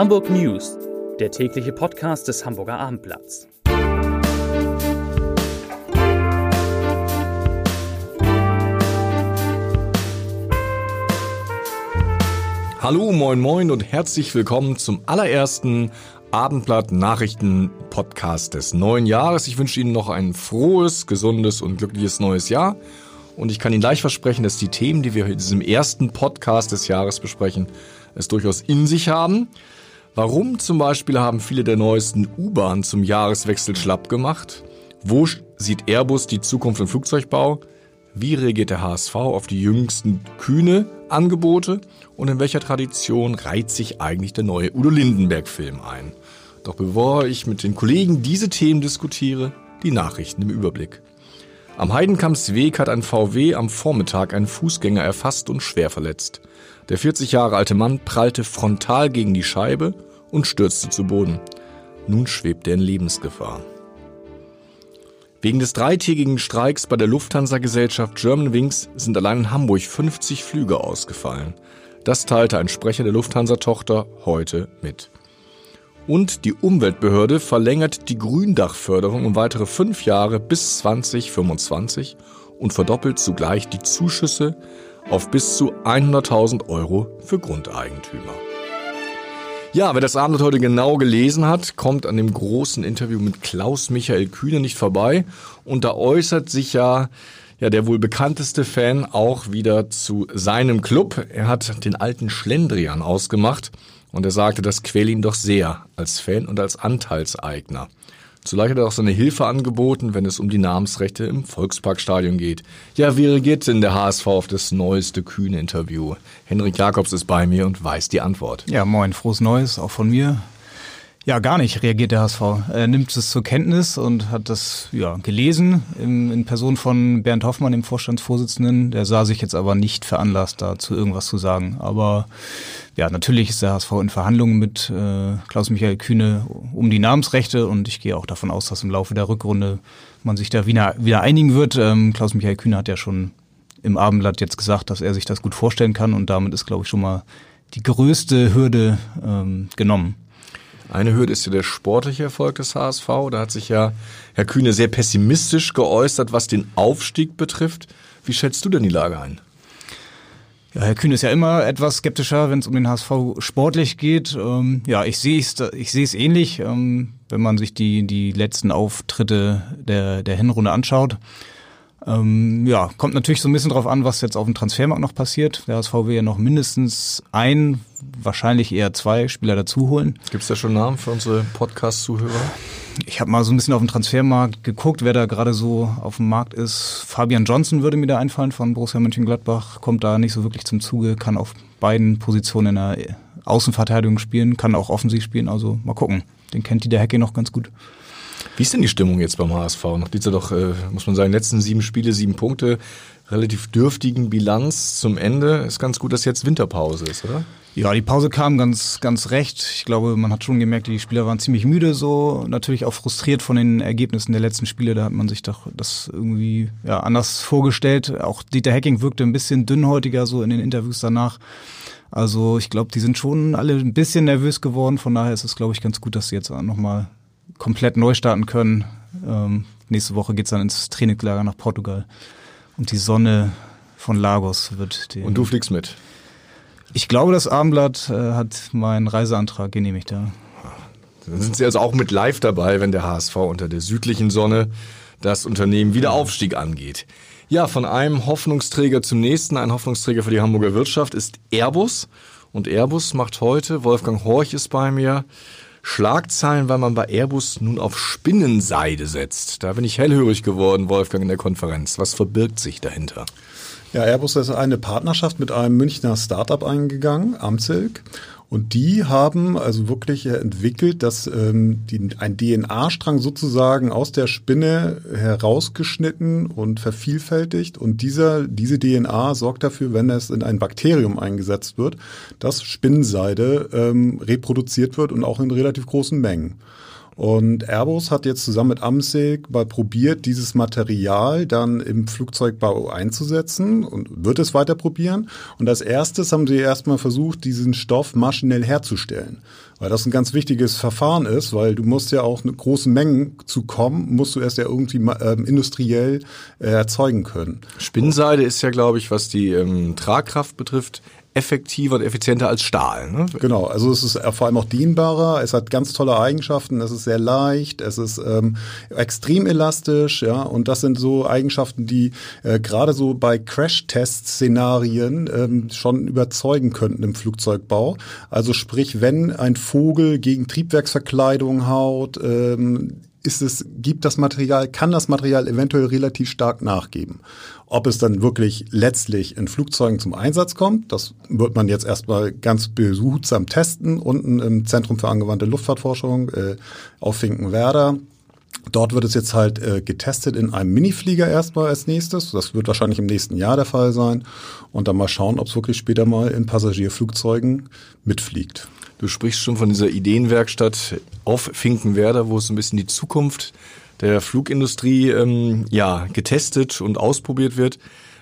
Hamburg News, der tägliche Podcast des Hamburger Abendblatts. Hallo, moin, moin und herzlich willkommen zum allerersten Abendblatt Nachrichten Podcast des neuen Jahres. Ich wünsche Ihnen noch ein frohes, gesundes und glückliches neues Jahr. Und ich kann Ihnen gleich versprechen, dass die Themen, die wir in diesem ersten Podcast des Jahres besprechen, es durchaus in sich haben. Warum zum Beispiel haben viele der neuesten U-Bahnen zum Jahreswechsel schlapp gemacht? Wo sieht Airbus die Zukunft im Flugzeugbau? Wie reagiert der HSV auf die jüngsten kühne Angebote? Und in welcher Tradition reiht sich eigentlich der neue Udo Lindenberg-Film ein? Doch bevor ich mit den Kollegen diese Themen diskutiere, die Nachrichten im Überblick. Am Heidenkampsweg hat ein VW am Vormittag einen Fußgänger erfasst und schwer verletzt. Der 40 Jahre alte Mann prallte frontal gegen die Scheibe und stürzte zu Boden. Nun schwebt er in Lebensgefahr. Wegen des dreitägigen Streiks bei der Lufthansa-Gesellschaft Germanwings sind allein in Hamburg 50 Flüge ausgefallen. Das teilte ein Sprecher der Lufthansa-Tochter heute mit. Und die Umweltbehörde verlängert die Gründachförderung um weitere fünf Jahre bis 2025 und verdoppelt zugleich die Zuschüsse auf bis zu 100.000 Euro für Grundeigentümer. Ja, wer das Abend heute genau gelesen hat, kommt an dem großen Interview mit Klaus Michael Kühne nicht vorbei. Und da äußert sich ja, ja der wohl bekannteste Fan auch wieder zu seinem Club. Er hat den alten Schlendrian ausgemacht und er sagte, das quäle ihn doch sehr als Fan und als Anteilseigner. Zugleich hat er auch seine Hilfe angeboten, wenn es um die Namensrechte im Volksparkstadion geht. Ja, wie reagiert denn der HSV auf das neueste kühne Interview? Henrik Jakobs ist bei mir und weiß die Antwort. Ja, moin, frohes Neues, auch von mir. Ja, gar nicht reagiert der HSV. Er nimmt es zur Kenntnis und hat das ja, gelesen in, in Person von Bernd Hoffmann, dem Vorstandsvorsitzenden. Der sah sich jetzt aber nicht veranlasst, dazu irgendwas zu sagen. Aber ja, natürlich ist der HSV in Verhandlungen mit äh, Klaus-Michael Kühne um die Namensrechte und ich gehe auch davon aus, dass im Laufe der Rückrunde man sich da wieder, wieder einigen wird. Ähm, Klaus-Michael Kühne hat ja schon im Abendblatt jetzt gesagt, dass er sich das gut vorstellen kann und damit ist, glaube ich, schon mal die größte Hürde ähm, genommen. Eine Hürde ist ja der sportliche Erfolg des HSV. Da hat sich ja Herr Kühne sehr pessimistisch geäußert, was den Aufstieg betrifft. Wie schätzt du denn die Lage ein? Ja, Herr Kühn ist ja immer etwas skeptischer, wenn es um den HSV sportlich geht. Ähm, ja, ich sehe es ich sehe es ähnlich, ähm, wenn man sich die die letzten Auftritte der der Hinrunde anschaut. Ähm, ja, kommt natürlich so ein bisschen drauf an, was jetzt auf dem Transfermarkt noch passiert. Der HSV will ja noch mindestens ein, wahrscheinlich eher zwei Spieler dazu holen. Gibt es da schon Namen für unsere Podcast-Zuhörer? Ich habe mal so ein bisschen auf dem Transfermarkt geguckt, wer da gerade so auf dem Markt ist. Fabian Johnson würde mir da einfallen von Borussia Mönchengladbach. Kommt da nicht so wirklich zum Zuge, kann auf beiden Positionen in der Außenverteidigung spielen, kann auch offensiv spielen. Also mal gucken. Den kennt die der Hecke noch ganz gut. Wie ist denn die Stimmung jetzt beim HSV? Nach dieser doch, äh, muss man sagen, letzten sieben Spiele, sieben Punkte, relativ dürftigen Bilanz zum Ende. Ist ganz gut, dass jetzt Winterpause ist, oder? Ja, die Pause kam ganz, ganz recht. Ich glaube, man hat schon gemerkt, die Spieler waren ziemlich müde, so natürlich auch frustriert von den Ergebnissen der letzten Spiele. Da hat man sich doch das irgendwie ja, anders vorgestellt. Auch Dieter Hacking wirkte ein bisschen dünnhäutiger so in den Interviews danach. Also ich glaube, die sind schon alle ein bisschen nervös geworden. Von daher ist es, glaube ich, ganz gut, dass sie jetzt nochmal komplett neu starten können. Ähm, nächste Woche geht's dann ins Trainingslager nach Portugal. Und die Sonne von Lagos wird den. Und du fliegst mit? Ich glaube, das Abendblatt äh, hat meinen Reiseantrag genehmigt, ja. Dann sind Sie also auch mit live dabei, wenn der HSV unter der südlichen Sonne das Unternehmen Wiederaufstieg angeht. Ja, von einem Hoffnungsträger zum nächsten. Ein Hoffnungsträger für die Hamburger Wirtschaft ist Airbus. Und Airbus macht heute, Wolfgang Horch ist bei mir, Schlagzeilen, weil man bei Airbus nun auf Spinnenseide setzt. Da bin ich hellhörig geworden, Wolfgang, in der Konferenz. Was verbirgt sich dahinter? Ja, Airbus ist eine Partnerschaft mit einem Münchner Startup eingegangen, Amzilk. Und die haben also wirklich entwickelt, dass ähm, die, ein DNA-Strang sozusagen aus der Spinne herausgeschnitten und vervielfältigt. Und dieser, diese DNA sorgt dafür, wenn es in ein Bakterium eingesetzt wird, dass Spinnenseide ähm, reproduziert wird und auch in relativ großen Mengen. Und Airbus hat jetzt zusammen mit Amsig mal probiert, dieses Material dann im Flugzeugbau einzusetzen und wird es weiter probieren. Und als erstes haben sie erstmal versucht, diesen Stoff maschinell herzustellen. Weil das ein ganz wichtiges Verfahren ist, weil du musst ja auch eine große Mengen zu kommen, musst du erst ja irgendwie äh, industriell äh, erzeugen können. Spinnseide ist ja, glaube ich, was die ähm, Tragkraft betrifft, effektiver und effizienter als Stahl. Ne? Genau, also es ist vor allem auch dienbarer, es hat ganz tolle Eigenschaften, es ist sehr leicht, es ist ähm, extrem elastisch, ja, und das sind so Eigenschaften, die äh, gerade so bei Crash-Test-Szenarien ähm, schon überzeugen könnten im Flugzeugbau. Also sprich, wenn ein Vogel gegen Triebwerksverkleidung haut, ähm, ist es, gibt das Material, kann das Material eventuell relativ stark nachgeben. Ob es dann wirklich letztlich in Flugzeugen zum Einsatz kommt, das wird man jetzt erstmal ganz behutsam testen, unten im Zentrum für angewandte Luftfahrtforschung äh, auf Finkenwerder. Dort wird es jetzt halt äh, getestet in einem Miniflieger erstmal als nächstes. Das wird wahrscheinlich im nächsten Jahr der Fall sein. Und dann mal schauen, ob es wirklich später mal in Passagierflugzeugen mitfliegt. Du sprichst schon von dieser Ideenwerkstatt auf Finkenwerder, wo es ein bisschen die Zukunft der Flugindustrie ähm, ja getestet und ausprobiert wird.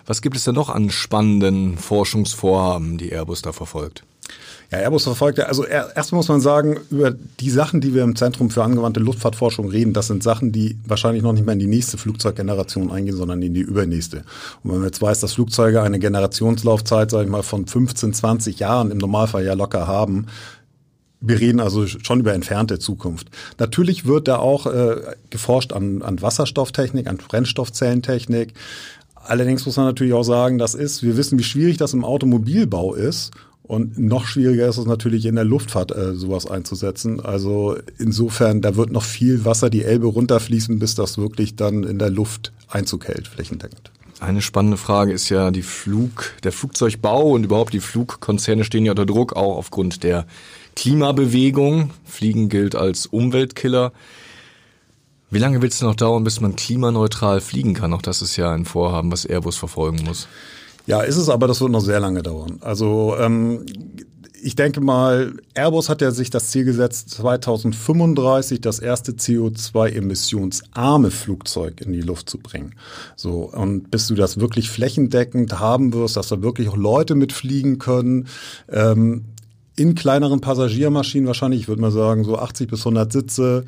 Was gibt es denn noch an spannenden Forschungsvorhaben, die Airbus da verfolgt? Ja, Airbus verfolgt ja, also erstmal muss man sagen, über die Sachen, die wir im Zentrum für angewandte Luftfahrtforschung reden, das sind Sachen, die wahrscheinlich noch nicht mehr in die nächste Flugzeuggeneration eingehen, sondern in die übernächste. Und wenn man jetzt weiß, dass Flugzeuge eine Generationslaufzeit, sage ich mal, von 15, 20 Jahren im Normalfall ja locker haben, wir reden also schon über entfernte Zukunft. Natürlich wird da auch äh, geforscht an, an Wasserstofftechnik, an Brennstoffzellentechnik. Allerdings muss man natürlich auch sagen, das ist, wir wissen, wie schwierig das im Automobilbau ist. Und noch schwieriger ist es natürlich in der Luftfahrt, äh, sowas einzusetzen. Also insofern, da wird noch viel Wasser die Elbe runterfließen, bis das wirklich dann in der Luft Einzug hält, flächendeckend. Eine spannende Frage ist ja die Flug, der Flugzeugbau und überhaupt die Flugkonzerne stehen ja unter Druck, auch aufgrund der Klimabewegung. Fliegen gilt als Umweltkiller. Wie lange wird es noch dauern, bis man klimaneutral fliegen kann? Auch das ist ja ein Vorhaben, was Airbus verfolgen muss. Ja, ist es, aber das wird noch sehr lange dauern. Also ähm, ich denke mal, Airbus hat ja sich das Ziel gesetzt, 2035 das erste CO2-emissionsarme Flugzeug in die Luft zu bringen. So, und bis du das wirklich flächendeckend haben wirst, dass da wirklich auch Leute mitfliegen können, ähm, in kleineren Passagiermaschinen wahrscheinlich, ich würde mal sagen, so 80 bis 100 Sitze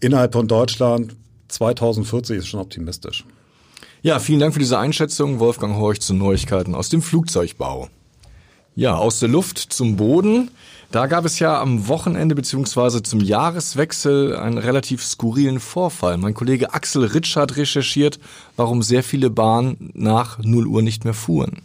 innerhalb von Deutschland. 2040 ist schon optimistisch. Ja, vielen Dank für diese Einschätzung, Wolfgang Horch zu Neuigkeiten aus dem Flugzeugbau. Ja, aus der Luft zum Boden. Da gab es ja am Wochenende beziehungsweise zum Jahreswechsel einen relativ skurrilen Vorfall. Mein Kollege Axel Ritsch hat recherchiert, warum sehr viele Bahnen nach 0 Uhr nicht mehr fuhren.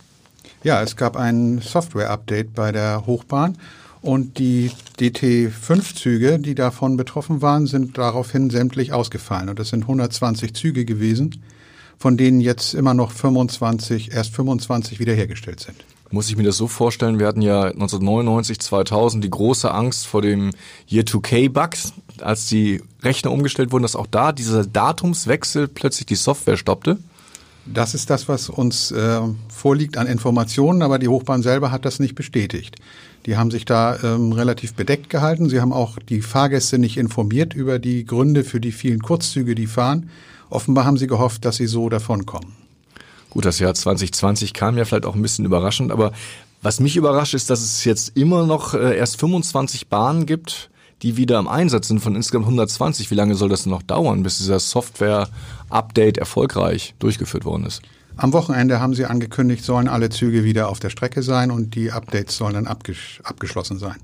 Ja, es gab ein Software-Update bei der Hochbahn und die DT5-Züge, die davon betroffen waren, sind daraufhin sämtlich ausgefallen. Und das sind 120 Züge gewesen, von denen jetzt immer noch 25, erst 25 wiederhergestellt sind. Muss ich mir das so vorstellen, wir hatten ja 1999, 2000 die große Angst vor dem Year-2K-Bug, als die Rechner umgestellt wurden, dass auch da dieser Datumswechsel plötzlich die Software stoppte? Das ist das, was uns äh, vorliegt an Informationen, aber die Hochbahn selber hat das nicht bestätigt. Die haben sich da ähm, relativ bedeckt gehalten. Sie haben auch die Fahrgäste nicht informiert über die Gründe für die vielen Kurzzüge, die fahren. Offenbar haben sie gehofft, dass sie so davonkommen. Gut, das Jahr 2020 kam ja vielleicht auch ein bisschen überraschend, aber was mich überrascht ist, dass es jetzt immer noch äh, erst 25 Bahnen gibt, die wieder im Einsatz sind von insgesamt 120. Wie lange soll das noch dauern, bis dieser Software-Update erfolgreich durchgeführt worden ist? Am Wochenende haben sie angekündigt, sollen alle Züge wieder auf der Strecke sein und die Updates sollen dann abgesch abgeschlossen sein.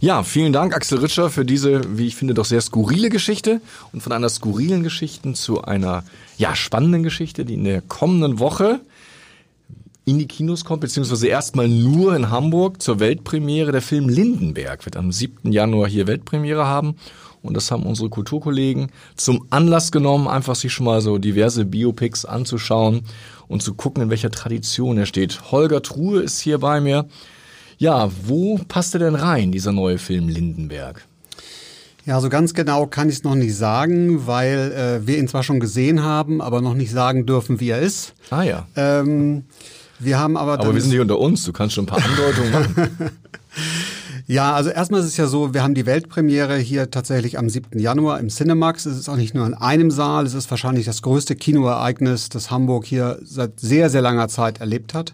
Ja, vielen Dank, Axel Ritscher, für diese, wie ich finde, doch sehr skurrile Geschichte. Und von einer skurrilen Geschichte zu einer, ja, spannenden Geschichte, die in der kommenden Woche in die Kinos kommt, beziehungsweise erstmal nur in Hamburg zur Weltpremiere. Der Film Lindenberg wird am 7. Januar hier Weltpremiere haben. Und das haben unsere Kulturkollegen zum Anlass genommen, einfach sich schon mal so diverse Biopics anzuschauen und zu gucken, in welcher Tradition er steht. Holger Truhe ist hier bei mir. Ja, wo passt er denn rein, dieser neue Film Lindenberg? Ja, so ganz genau kann ich es noch nicht sagen, weil äh, wir ihn zwar schon gesehen haben, aber noch nicht sagen dürfen, wie er ist. Ah ja. Ähm, wir haben aber. Aber wir sind hier unter uns, du kannst schon ein paar Andeutungen machen. Ja, also erstmal ist es ja so, wir haben die Weltpremiere hier tatsächlich am 7. Januar im Cinemax. Es ist auch nicht nur in einem Saal, es ist wahrscheinlich das größte Kinoereignis, das Hamburg hier seit sehr, sehr langer Zeit erlebt hat.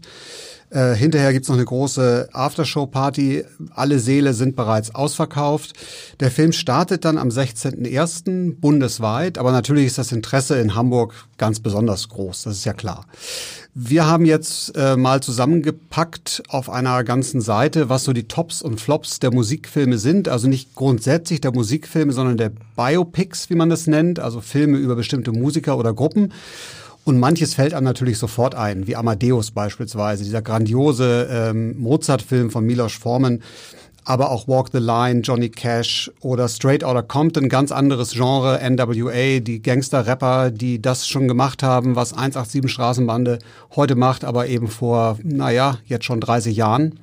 Äh, hinterher gibt's noch eine große Aftershow-Party. Alle Seele sind bereits ausverkauft. Der Film startet dann am 16.01. bundesweit, aber natürlich ist das Interesse in Hamburg ganz besonders groß, das ist ja klar. Wir haben jetzt äh, mal zusammengepackt auf einer ganzen Seite, was so die Tops und Flops der Musikfilme sind. Also nicht grundsätzlich der Musikfilme, sondern der Biopics, wie man das nennt, also Filme über bestimmte Musiker oder Gruppen. Und manches fällt einem natürlich sofort ein, wie Amadeus beispielsweise, dieser grandiose ähm, Mozart-Film von Milos Forman, aber auch Walk the Line, Johnny Cash oder Straight Outta Compton, ganz anderes Genre, NWA, die Gangster-Rapper, die das schon gemacht haben, was 187 Straßenbande heute macht, aber eben vor, naja, jetzt schon 30 Jahren.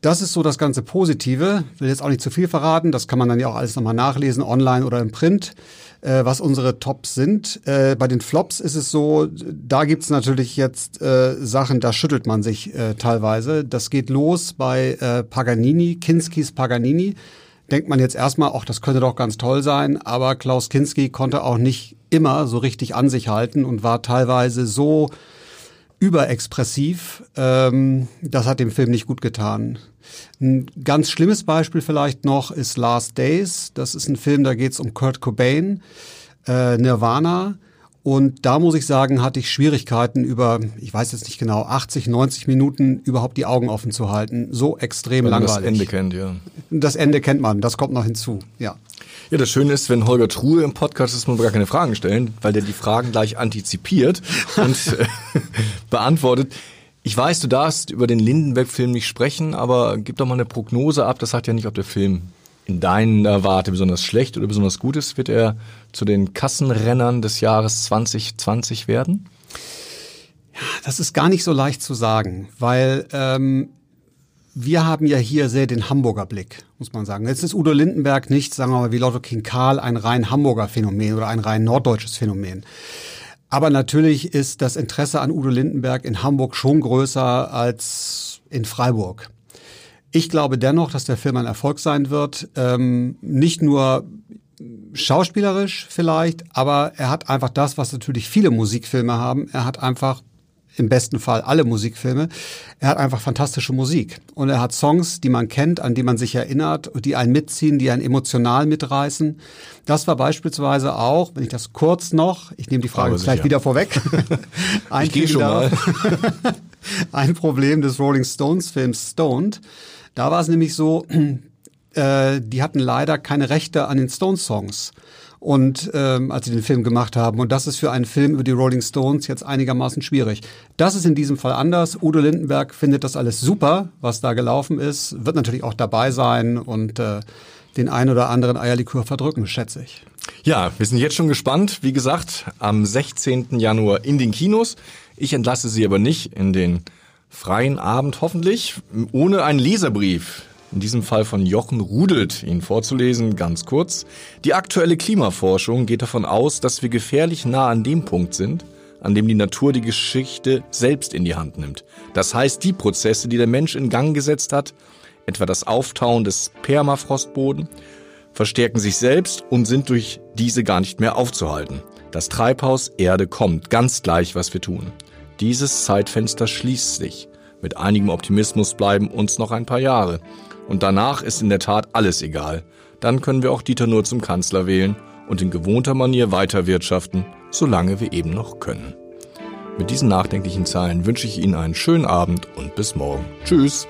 Das ist so das ganze Positive. Will jetzt auch nicht zu viel verraten. Das kann man dann ja auch alles nochmal nachlesen, online oder im Print äh, was unsere Tops sind. Äh, bei den Flops ist es so, da gibt's natürlich jetzt äh, Sachen, da schüttelt man sich äh, teilweise. Das geht los bei äh, Paganini, Kinskis Paganini. Denkt man jetzt erstmal, ach, das könnte doch ganz toll sein, aber Klaus Kinski konnte auch nicht immer so richtig an sich halten und war teilweise so überexpressiv. Ähm, das hat dem Film nicht gut getan. Ein ganz schlimmes Beispiel vielleicht noch ist Last Days. Das ist ein Film, da geht es um Kurt Cobain, äh, Nirvana. Und da muss ich sagen, hatte ich Schwierigkeiten über, ich weiß jetzt nicht genau, 80, 90 Minuten überhaupt die Augen offen zu halten. So extrem Weil langweilig. das Ende kennt, ja. Das Ende kennt man, das kommt noch hinzu, ja. Ja, das Schöne ist, wenn Holger Truhe im Podcast ist, muss man gar keine Fragen stellen, weil der die Fragen gleich antizipiert und äh, beantwortet. Ich weiß, du darfst über den Lindenberg-Film nicht sprechen, aber gib doch mal eine Prognose ab. Das sagt ja nicht, ob der Film in deiner Warte besonders schlecht oder besonders gut ist. Wird er zu den Kassenrennern des Jahres 2020 werden? Das ist gar nicht so leicht zu sagen, weil ähm, wir haben ja hier sehr den Hamburger Blick, muss man sagen. Jetzt ist Udo Lindenberg nicht, sagen wir mal, wie Lotto King Karl ein rein Hamburger Phänomen oder ein rein norddeutsches Phänomen. Aber natürlich ist das Interesse an Udo Lindenberg in Hamburg schon größer als in Freiburg. Ich glaube dennoch, dass der Film ein Erfolg sein wird. Ähm, nicht nur schauspielerisch vielleicht, aber er hat einfach das, was natürlich viele Musikfilme haben. Er hat einfach im besten Fall alle Musikfilme. Er hat einfach fantastische Musik. Und er hat Songs, die man kennt, an die man sich erinnert, die einen mitziehen, die einen emotional mitreißen. Das war beispielsweise auch, wenn ich das kurz noch, ich nehme die Frage Aber gleich sicher. wieder vorweg. Ich gehe schon mal. ein Problem des Rolling Stones Films Stoned. Da war es nämlich so, äh, die hatten leider keine Rechte an den Stones Songs. Und ähm, als sie den Film gemacht haben. Und das ist für einen Film über die Rolling Stones jetzt einigermaßen schwierig. Das ist in diesem Fall anders. Udo Lindenberg findet das alles super, was da gelaufen ist. Wird natürlich auch dabei sein und äh, den ein oder anderen Eierlikör verdrücken, schätze ich. Ja, wir sind jetzt schon gespannt. Wie gesagt, am 16. Januar in den Kinos. Ich entlasse Sie aber nicht in den freien Abend, hoffentlich, ohne einen Leserbrief. In diesem Fall von Jochen Rudelt, ihn vorzulesen, ganz kurz. Die aktuelle Klimaforschung geht davon aus, dass wir gefährlich nah an dem Punkt sind, an dem die Natur die Geschichte selbst in die Hand nimmt. Das heißt, die Prozesse, die der Mensch in Gang gesetzt hat, etwa das Auftauen des Permafrostboden, verstärken sich selbst und sind durch diese gar nicht mehr aufzuhalten. Das Treibhaus Erde kommt, ganz gleich, was wir tun. Dieses Zeitfenster schließt sich. Mit einigem Optimismus bleiben uns noch ein paar Jahre. Und danach ist in der Tat alles egal. Dann können wir auch Dieter nur zum Kanzler wählen und in gewohnter Manier weiter wirtschaften, solange wir eben noch können. Mit diesen nachdenklichen Zeilen wünsche ich Ihnen einen schönen Abend und bis morgen. Tschüss!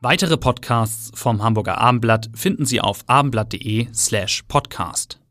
Weitere Podcasts vom Hamburger Abendblatt finden Sie auf abendblatt.de slash podcast.